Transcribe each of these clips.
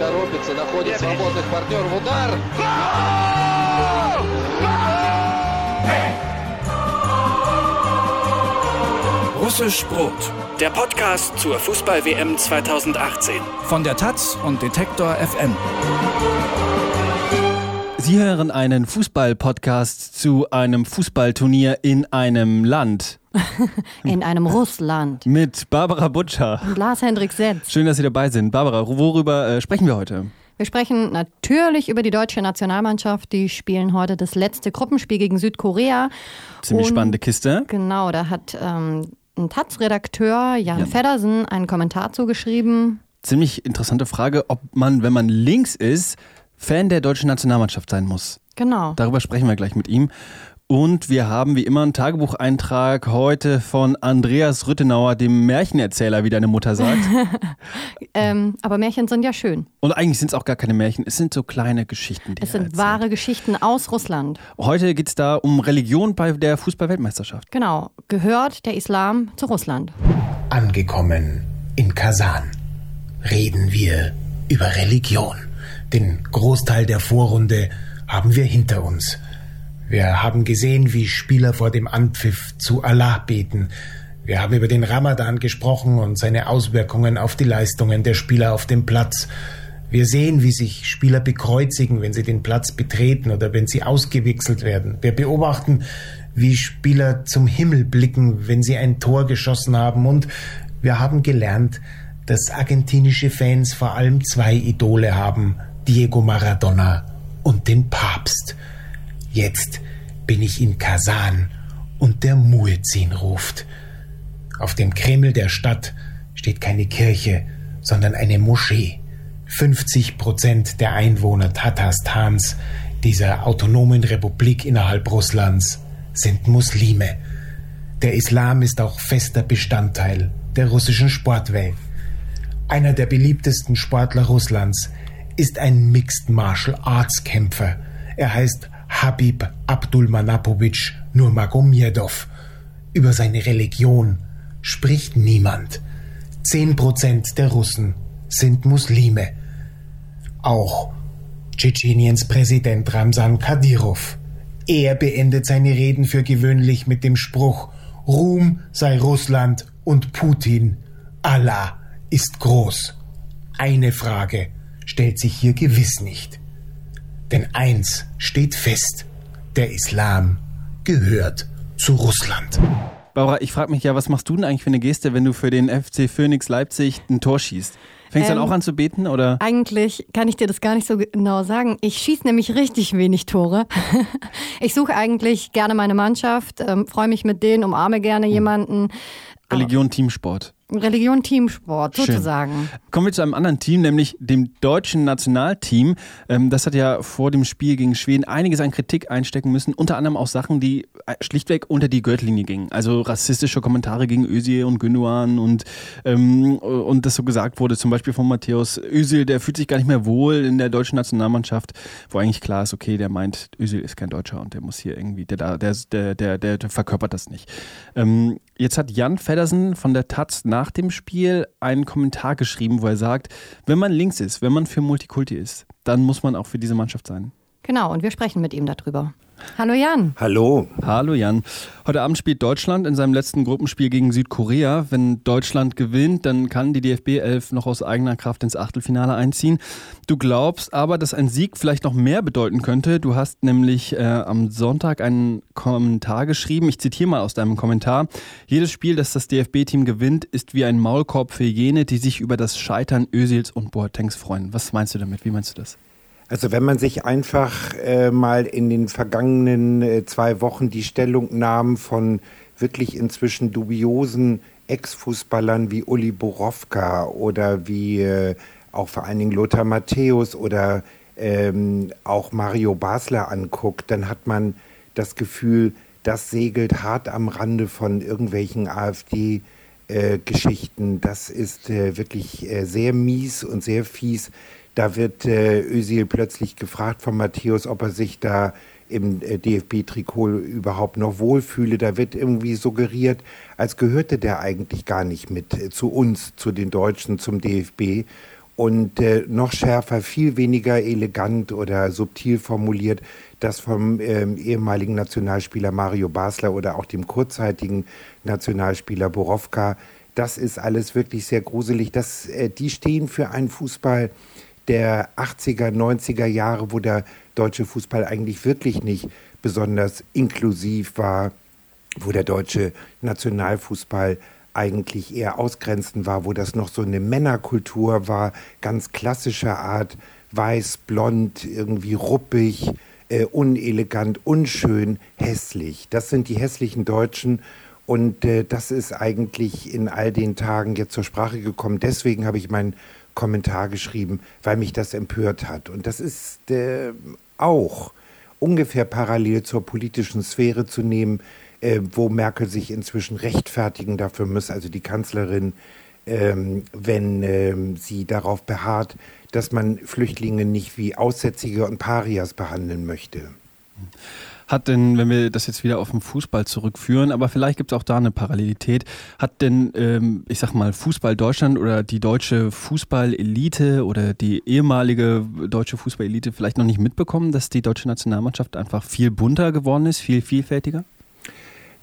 торопится, находит свободных партнеров. Удар! Russisch Brot, der Podcast zur Fußball-WM 2018. Von der Taz und Detektor FM. Sie hören einen Fußball-Podcast zu einem Fußballturnier in einem Land. In einem Russland. Mit Barbara Butcher. Und Lars Hendrik Setz. Schön, dass Sie dabei sind. Barbara, worüber äh, sprechen wir heute? Wir sprechen natürlich über die deutsche Nationalmannschaft. Die spielen heute das letzte Gruppenspiel gegen Südkorea. Ziemlich Und spannende Kiste. Genau, da hat ähm, ein Taz-Redakteur Jan ja. Feddersen einen Kommentar zugeschrieben. Ziemlich interessante Frage, ob man, wenn man links ist, Fan der deutschen Nationalmannschaft sein muss. Genau. Darüber sprechen wir gleich mit ihm. Und wir haben wie immer einen Tagebucheintrag heute von Andreas Rüttenauer, dem Märchenerzähler, wie deine Mutter sagt. ähm, aber Märchen sind ja schön. Und eigentlich sind es auch gar keine Märchen, es sind so kleine Geschichten. Die es sind wahre Geschichten aus Russland. Heute geht es da um Religion bei der Fußball-Weltmeisterschaft. Genau. Gehört der Islam zu Russland? Angekommen in Kasan reden wir über Religion. Den Großteil der Vorrunde haben wir hinter uns. Wir haben gesehen, wie Spieler vor dem Anpfiff zu Allah beten. Wir haben über den Ramadan gesprochen und seine Auswirkungen auf die Leistungen der Spieler auf dem Platz. Wir sehen, wie sich Spieler bekreuzigen, wenn sie den Platz betreten oder wenn sie ausgewechselt werden. Wir beobachten, wie Spieler zum Himmel blicken, wenn sie ein Tor geschossen haben. Und wir haben gelernt, dass argentinische Fans vor allem zwei Idole haben, Diego Maradona und den Papst. Jetzt bin ich in Kasan und der Muezzin ruft. Auf dem Kreml der Stadt steht keine Kirche, sondern eine Moschee. 50 Prozent der Einwohner Tatarstans, dieser autonomen Republik innerhalb Russlands, sind Muslime. Der Islam ist auch fester Bestandteil der russischen Sportwelt. Einer der beliebtesten Sportler Russlands ist ein Mixed Martial Arts Kämpfer. Er heißt Habib Abdulmanapowitsch Nurmagomedov. Über seine Religion spricht niemand. Zehn Prozent der Russen sind Muslime. Auch Tschetscheniens Präsident Ramsan Kadyrov. Er beendet seine Reden für gewöhnlich mit dem Spruch Ruhm sei Russland und Putin. Allah ist groß. Eine Frage stellt sich hier gewiss nicht. Denn eins steht fest, der Islam gehört zu Russland. Barbara, ich frage mich ja, was machst du denn eigentlich für eine Geste, wenn du für den FC Phoenix Leipzig ein Tor schießt? Fängst du ähm, dann auch an zu beten oder? Eigentlich kann ich dir das gar nicht so genau sagen. Ich schieße nämlich richtig wenig Tore. ich suche eigentlich gerne meine Mannschaft, ähm, freue mich mit denen, umarme gerne hm. jemanden. Religion, Teamsport. Religion Teamsport sozusagen. Schön. Kommen wir zu einem anderen Team, nämlich dem deutschen Nationalteam. Ähm, das hat ja vor dem Spiel gegen Schweden einiges an Kritik einstecken müssen, unter anderem auch Sachen, die schlichtweg unter die Gürtellinie gingen. Also rassistische Kommentare gegen Özil und Gündogan und, ähm, und das so gesagt wurde, zum Beispiel von Matthäus Özil, der fühlt sich gar nicht mehr wohl in der deutschen Nationalmannschaft, wo eigentlich klar ist, okay, der meint, Özil ist kein Deutscher und der muss hier irgendwie, der, der, der, der, der, verkörpert das nicht. Ähm, jetzt hat Jan Feddersen von der Taz nach dem Spiel einen Kommentar geschrieben, wo er sagt, wenn man links ist, wenn man für Multikulti ist, dann muss man auch für diese Mannschaft sein. Genau, und wir sprechen mit ihm darüber. Hallo Jan. Hallo. Hallo Jan. Heute Abend spielt Deutschland in seinem letzten Gruppenspiel gegen Südkorea. Wenn Deutschland gewinnt, dann kann die DFB 11 noch aus eigener Kraft ins Achtelfinale einziehen. Du glaubst aber, dass ein Sieg vielleicht noch mehr bedeuten könnte. Du hast nämlich äh, am Sonntag einen Kommentar geschrieben. Ich zitiere mal aus deinem Kommentar. Jedes Spiel, das das DFB-Team gewinnt, ist wie ein Maulkorb für jene, die sich über das Scheitern Ösils und Boatengs freuen. Was meinst du damit? Wie meinst du das? Also wenn man sich einfach äh, mal in den vergangenen äh, zwei Wochen die Stellungnahmen von wirklich inzwischen dubiosen Ex-Fußballern wie Uli Borowka oder wie äh, auch vor allen Dingen Lothar Matthäus oder ähm, auch Mario Basler anguckt, dann hat man das Gefühl, das segelt hart am Rande von irgendwelchen AfD-Geschichten. Äh, das ist äh, wirklich äh, sehr mies und sehr fies. Da wird äh, Özil plötzlich gefragt von Matthäus, ob er sich da im DFB-Trikot überhaupt noch wohlfühle. Da wird irgendwie suggeriert, als gehörte der eigentlich gar nicht mit zu uns, zu den Deutschen, zum DFB. Und äh, noch schärfer, viel weniger elegant oder subtil formuliert, das vom ähm, ehemaligen Nationalspieler Mario Basler oder auch dem kurzzeitigen Nationalspieler Borowka. Das ist alles wirklich sehr gruselig. Das, äh, die stehen für einen Fußball der 80er, 90er Jahre, wo der deutsche Fußball eigentlich wirklich nicht besonders inklusiv war, wo der deutsche Nationalfußball eigentlich eher ausgrenzend war, wo das noch so eine Männerkultur war, ganz klassischer Art, weiß, blond, irgendwie ruppig, äh, unelegant, unschön, hässlich. Das sind die hässlichen Deutschen und äh, das ist eigentlich in all den Tagen jetzt zur Sprache gekommen. Deswegen habe ich meinen Kommentar geschrieben, weil mich das empört hat. Und das ist äh, auch ungefähr parallel zur politischen Sphäre zu nehmen, äh, wo Merkel sich inzwischen rechtfertigen dafür muss, also die Kanzlerin, ähm, wenn ähm, sie darauf beharrt, dass man Flüchtlinge nicht wie Aussätzige und Parias behandeln möchte. Hat denn, wenn wir das jetzt wieder auf den Fußball zurückführen, aber vielleicht gibt es auch da eine Parallelität, hat denn, ähm, ich sag mal, Fußball Deutschland oder die deutsche Fußballelite oder die ehemalige deutsche Fußballelite vielleicht noch nicht mitbekommen, dass die deutsche Nationalmannschaft einfach viel bunter geworden ist, viel vielfältiger?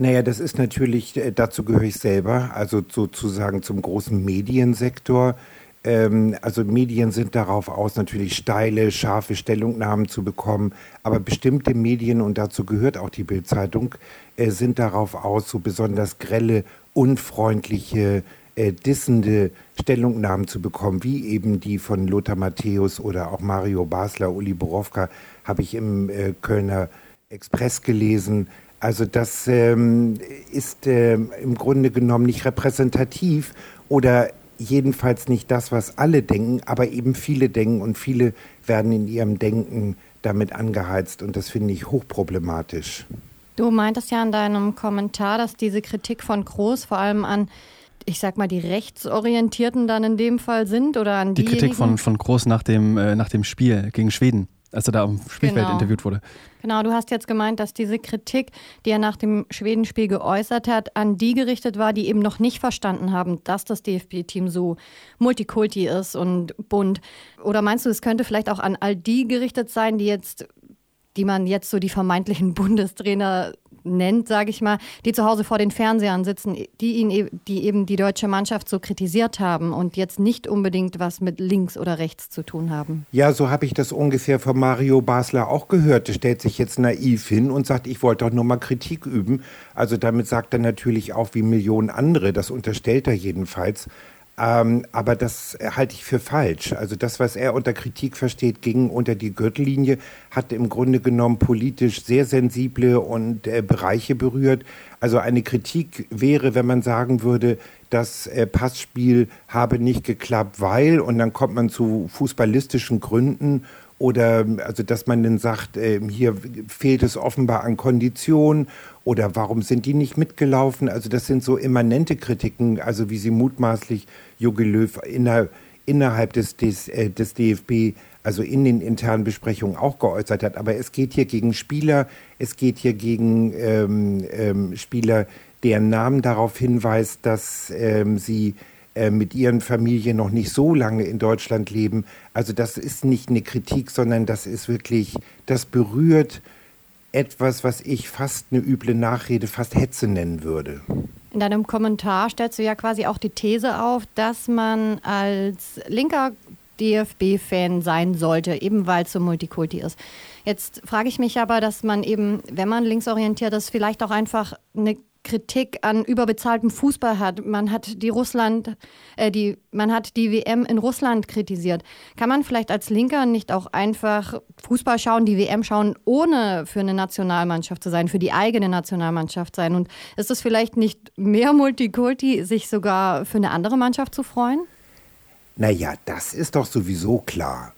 Naja, das ist natürlich, äh, dazu gehöre ich selber, also sozusagen zum großen Mediensektor. Ähm, also Medien sind darauf aus, natürlich steile, scharfe Stellungnahmen zu bekommen, aber bestimmte Medien, und dazu gehört auch die Bildzeitung, äh, sind darauf aus, so besonders grelle, unfreundliche, äh, dissende Stellungnahmen zu bekommen, wie eben die von Lothar Matthäus oder auch Mario Basler, Uli Borowka, habe ich im Kölner Express gelesen. Also das ähm, ist äh, im Grunde genommen nicht repräsentativ oder jedenfalls nicht das, was alle denken, aber eben viele denken und viele werden in ihrem Denken damit angeheizt und das finde ich hochproblematisch. Du meintest ja in deinem Kommentar, dass diese Kritik von Groß vor allem an ich sag mal, die Rechtsorientierten dann in dem Fall sind oder an die Kritik von, von Groß nach dem, äh, nach dem Spiel gegen Schweden als er da am Spielfeld genau. interviewt wurde. Genau, du hast jetzt gemeint, dass diese Kritik, die er nach dem Schwedenspiel geäußert hat, an die gerichtet war, die eben noch nicht verstanden haben, dass das DFB-Team so multikulti ist und bunt. Oder meinst du, es könnte vielleicht auch an all die gerichtet sein, die jetzt die man jetzt so die vermeintlichen Bundestrainer nennt, sage ich mal, die zu Hause vor den Fernsehern sitzen, die ihn, e-, die eben die deutsche Mannschaft so kritisiert haben und jetzt nicht unbedingt was mit links oder rechts zu tun haben. Ja, so habe ich das ungefähr von Mario Basler auch gehört. Der stellt sich jetzt naiv hin und sagt, ich wollte doch nur mal Kritik üben. Also damit sagt er natürlich auch wie Millionen andere, das unterstellt er jedenfalls, ähm, aber das halte ich für falsch. Also das, was er unter Kritik versteht, ging unter die Gürtellinie, hat im Grunde genommen politisch sehr sensible und äh, Bereiche berührt. Also eine Kritik wäre, wenn man sagen würde, das äh, Passspiel habe nicht geklappt, weil, und dann kommt man zu fußballistischen Gründen oder also dass man dann sagt, äh, hier fehlt es offenbar an Kondition oder warum sind die nicht mitgelaufen? Also das sind so immanente Kritiken, also wie sie mutmaßlich Jogi Löw inner, innerhalb des, des, äh, des DFB, also in den internen Besprechungen auch geäußert hat. Aber es geht hier gegen Spieler, es geht hier gegen ähm, ähm, Spieler, deren Namen darauf hinweist, dass ähm, sie äh, mit ihren Familien noch nicht so lange in Deutschland leben. Also das ist nicht eine Kritik, sondern das ist wirklich, das berührt etwas, was ich fast eine üble Nachrede, fast Hetze nennen würde. In deinem Kommentar stellst du ja quasi auch die These auf, dass man als linker DFB-Fan sein sollte, eben weil es so Multikulti ist. Jetzt frage ich mich aber, dass man eben, wenn man linksorientiert ist, vielleicht auch einfach eine Kritik an überbezahltem Fußball hat. Man hat die Russland, äh, die, man hat die WM in Russland kritisiert. Kann man vielleicht als Linker nicht auch einfach Fußball schauen, die WM schauen, ohne für eine Nationalmannschaft zu sein, für die eigene Nationalmannschaft sein? Und ist es vielleicht nicht mehr Multikulti, sich sogar für eine andere Mannschaft zu freuen? Naja, das ist doch sowieso klar.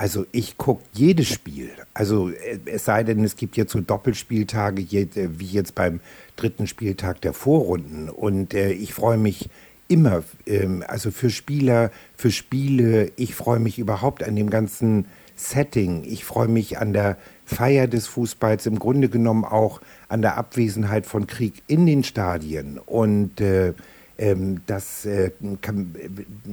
Also ich gucke jedes Spiel. Also äh, es sei denn, es gibt jetzt so Doppelspieltage, äh, wie jetzt beim dritten Spieltag der Vorrunden. Und äh, ich freue mich immer, ähm, also für Spieler, für Spiele. Ich freue mich überhaupt an dem ganzen Setting. Ich freue mich an der Feier des Fußballs, im Grunde genommen auch an der Abwesenheit von Krieg in den Stadien. Und äh, ähm, dass, äh, kann,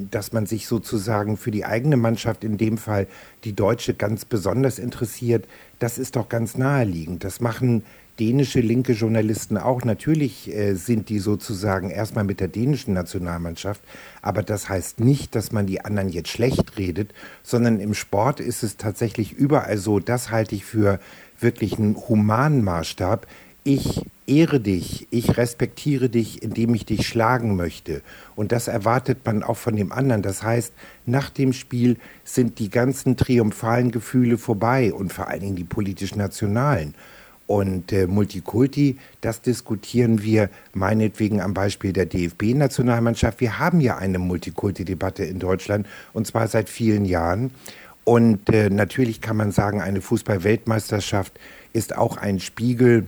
dass man sich sozusagen für die eigene Mannschaft, in dem Fall die deutsche, ganz besonders interessiert, das ist doch ganz naheliegend. Das machen dänische linke Journalisten auch. Natürlich äh, sind die sozusagen erstmal mit der dänischen Nationalmannschaft, aber das heißt nicht, dass man die anderen jetzt schlecht redet, sondern im Sport ist es tatsächlich überall so, das halte ich für wirklich einen humanen Maßstab. Ich ehre dich, ich respektiere dich, indem ich dich schlagen möchte. Und das erwartet man auch von dem anderen. Das heißt, nach dem Spiel sind die ganzen triumphalen Gefühle vorbei und vor allen Dingen die politisch-nationalen. Und äh, Multikulti, das diskutieren wir meinetwegen am Beispiel der DFB-Nationalmannschaft. Wir haben ja eine Multikulti-Debatte in Deutschland und zwar seit vielen Jahren. Und äh, natürlich kann man sagen, eine Fußball-Weltmeisterschaft ist auch ein Spiegel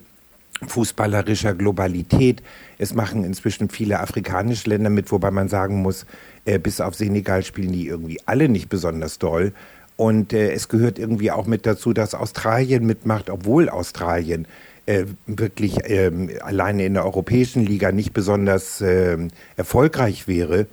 fußballerischer Globalität. Es machen inzwischen viele afrikanische Länder mit, wobei man sagen muss, äh, bis auf Senegal spielen die irgendwie alle nicht besonders doll. Und äh, es gehört irgendwie auch mit dazu, dass Australien mitmacht, obwohl Australien äh, wirklich ähm, alleine in der europäischen Liga nicht besonders äh, erfolgreich wäre.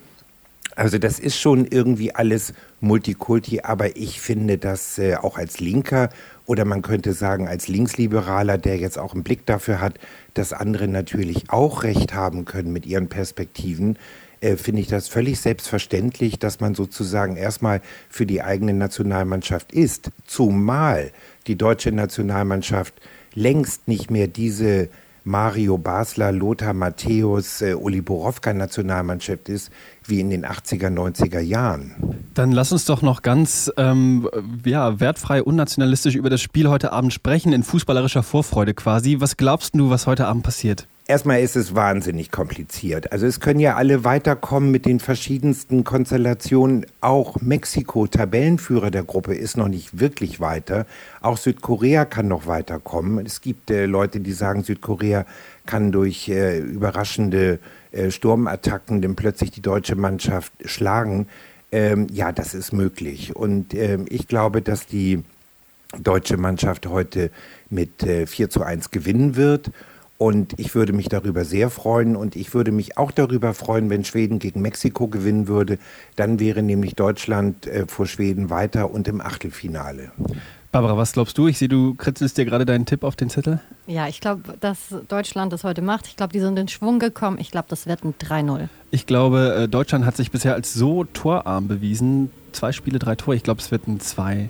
Also das ist schon irgendwie alles Multikulti, aber ich finde das äh, auch als Linker oder man könnte sagen als Linksliberaler, der jetzt auch einen Blick dafür hat, dass andere natürlich auch Recht haben können mit ihren Perspektiven, äh, finde ich das völlig selbstverständlich, dass man sozusagen erstmal für die eigene Nationalmannschaft ist. Zumal die deutsche Nationalmannschaft längst nicht mehr diese Mario Basler, Lothar Matthäus, äh, Uli Borowka Nationalmannschaft ist, wie in den 80er, 90er Jahren. Dann lass uns doch noch ganz ähm, ja, wertfrei, unnationalistisch über das Spiel heute Abend sprechen, in fußballerischer Vorfreude quasi. Was glaubst du, was heute Abend passiert? Erstmal ist es wahnsinnig kompliziert. Also es können ja alle weiterkommen mit den verschiedensten Konstellationen. Auch Mexiko, Tabellenführer der Gruppe, ist noch nicht wirklich weiter. Auch Südkorea kann noch weiterkommen. Es gibt äh, Leute, die sagen, Südkorea kann durch äh, überraschende äh, Sturmattacken dann plötzlich die deutsche Mannschaft schlagen. Ähm, ja, das ist möglich. Und ähm, ich glaube, dass die deutsche Mannschaft heute mit äh, 4 zu 1 gewinnen wird. Und ich würde mich darüber sehr freuen und ich würde mich auch darüber freuen, wenn Schweden gegen Mexiko gewinnen würde. Dann wäre nämlich Deutschland äh, vor Schweden weiter und im Achtelfinale. Barbara, was glaubst du? Ich sehe, du kritzelst dir gerade deinen Tipp auf den Zettel. Ja, ich glaube, dass Deutschland das heute macht. Ich glaube, die sind in Schwung gekommen. Ich glaube, das wird ein 3-0. Ich glaube, äh, Deutschland hat sich bisher als so torarm bewiesen. Zwei Spiele, drei Tore. Ich glaube, es wird ein 2-0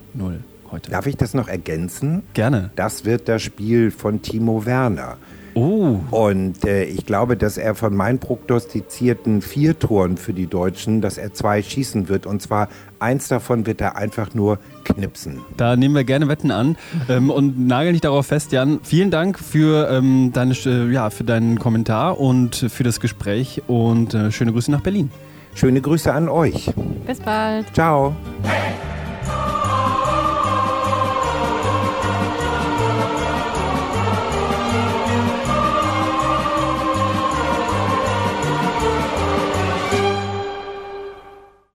heute. Darf ich das noch ergänzen? Gerne. Das wird das Spiel von Timo Werner. Oh. Und äh, ich glaube, dass er von meinen prognostizierten vier Toren für die Deutschen, dass er zwei schießen wird. Und zwar eins davon wird er einfach nur knipsen. Da nehmen wir gerne Wetten an ähm, und nageln dich darauf fest, Jan. Vielen Dank für, ähm, deine, äh, ja, für deinen Kommentar und für das Gespräch und äh, schöne Grüße nach Berlin. Schöne Grüße an euch. Bis bald. Ciao. Hey!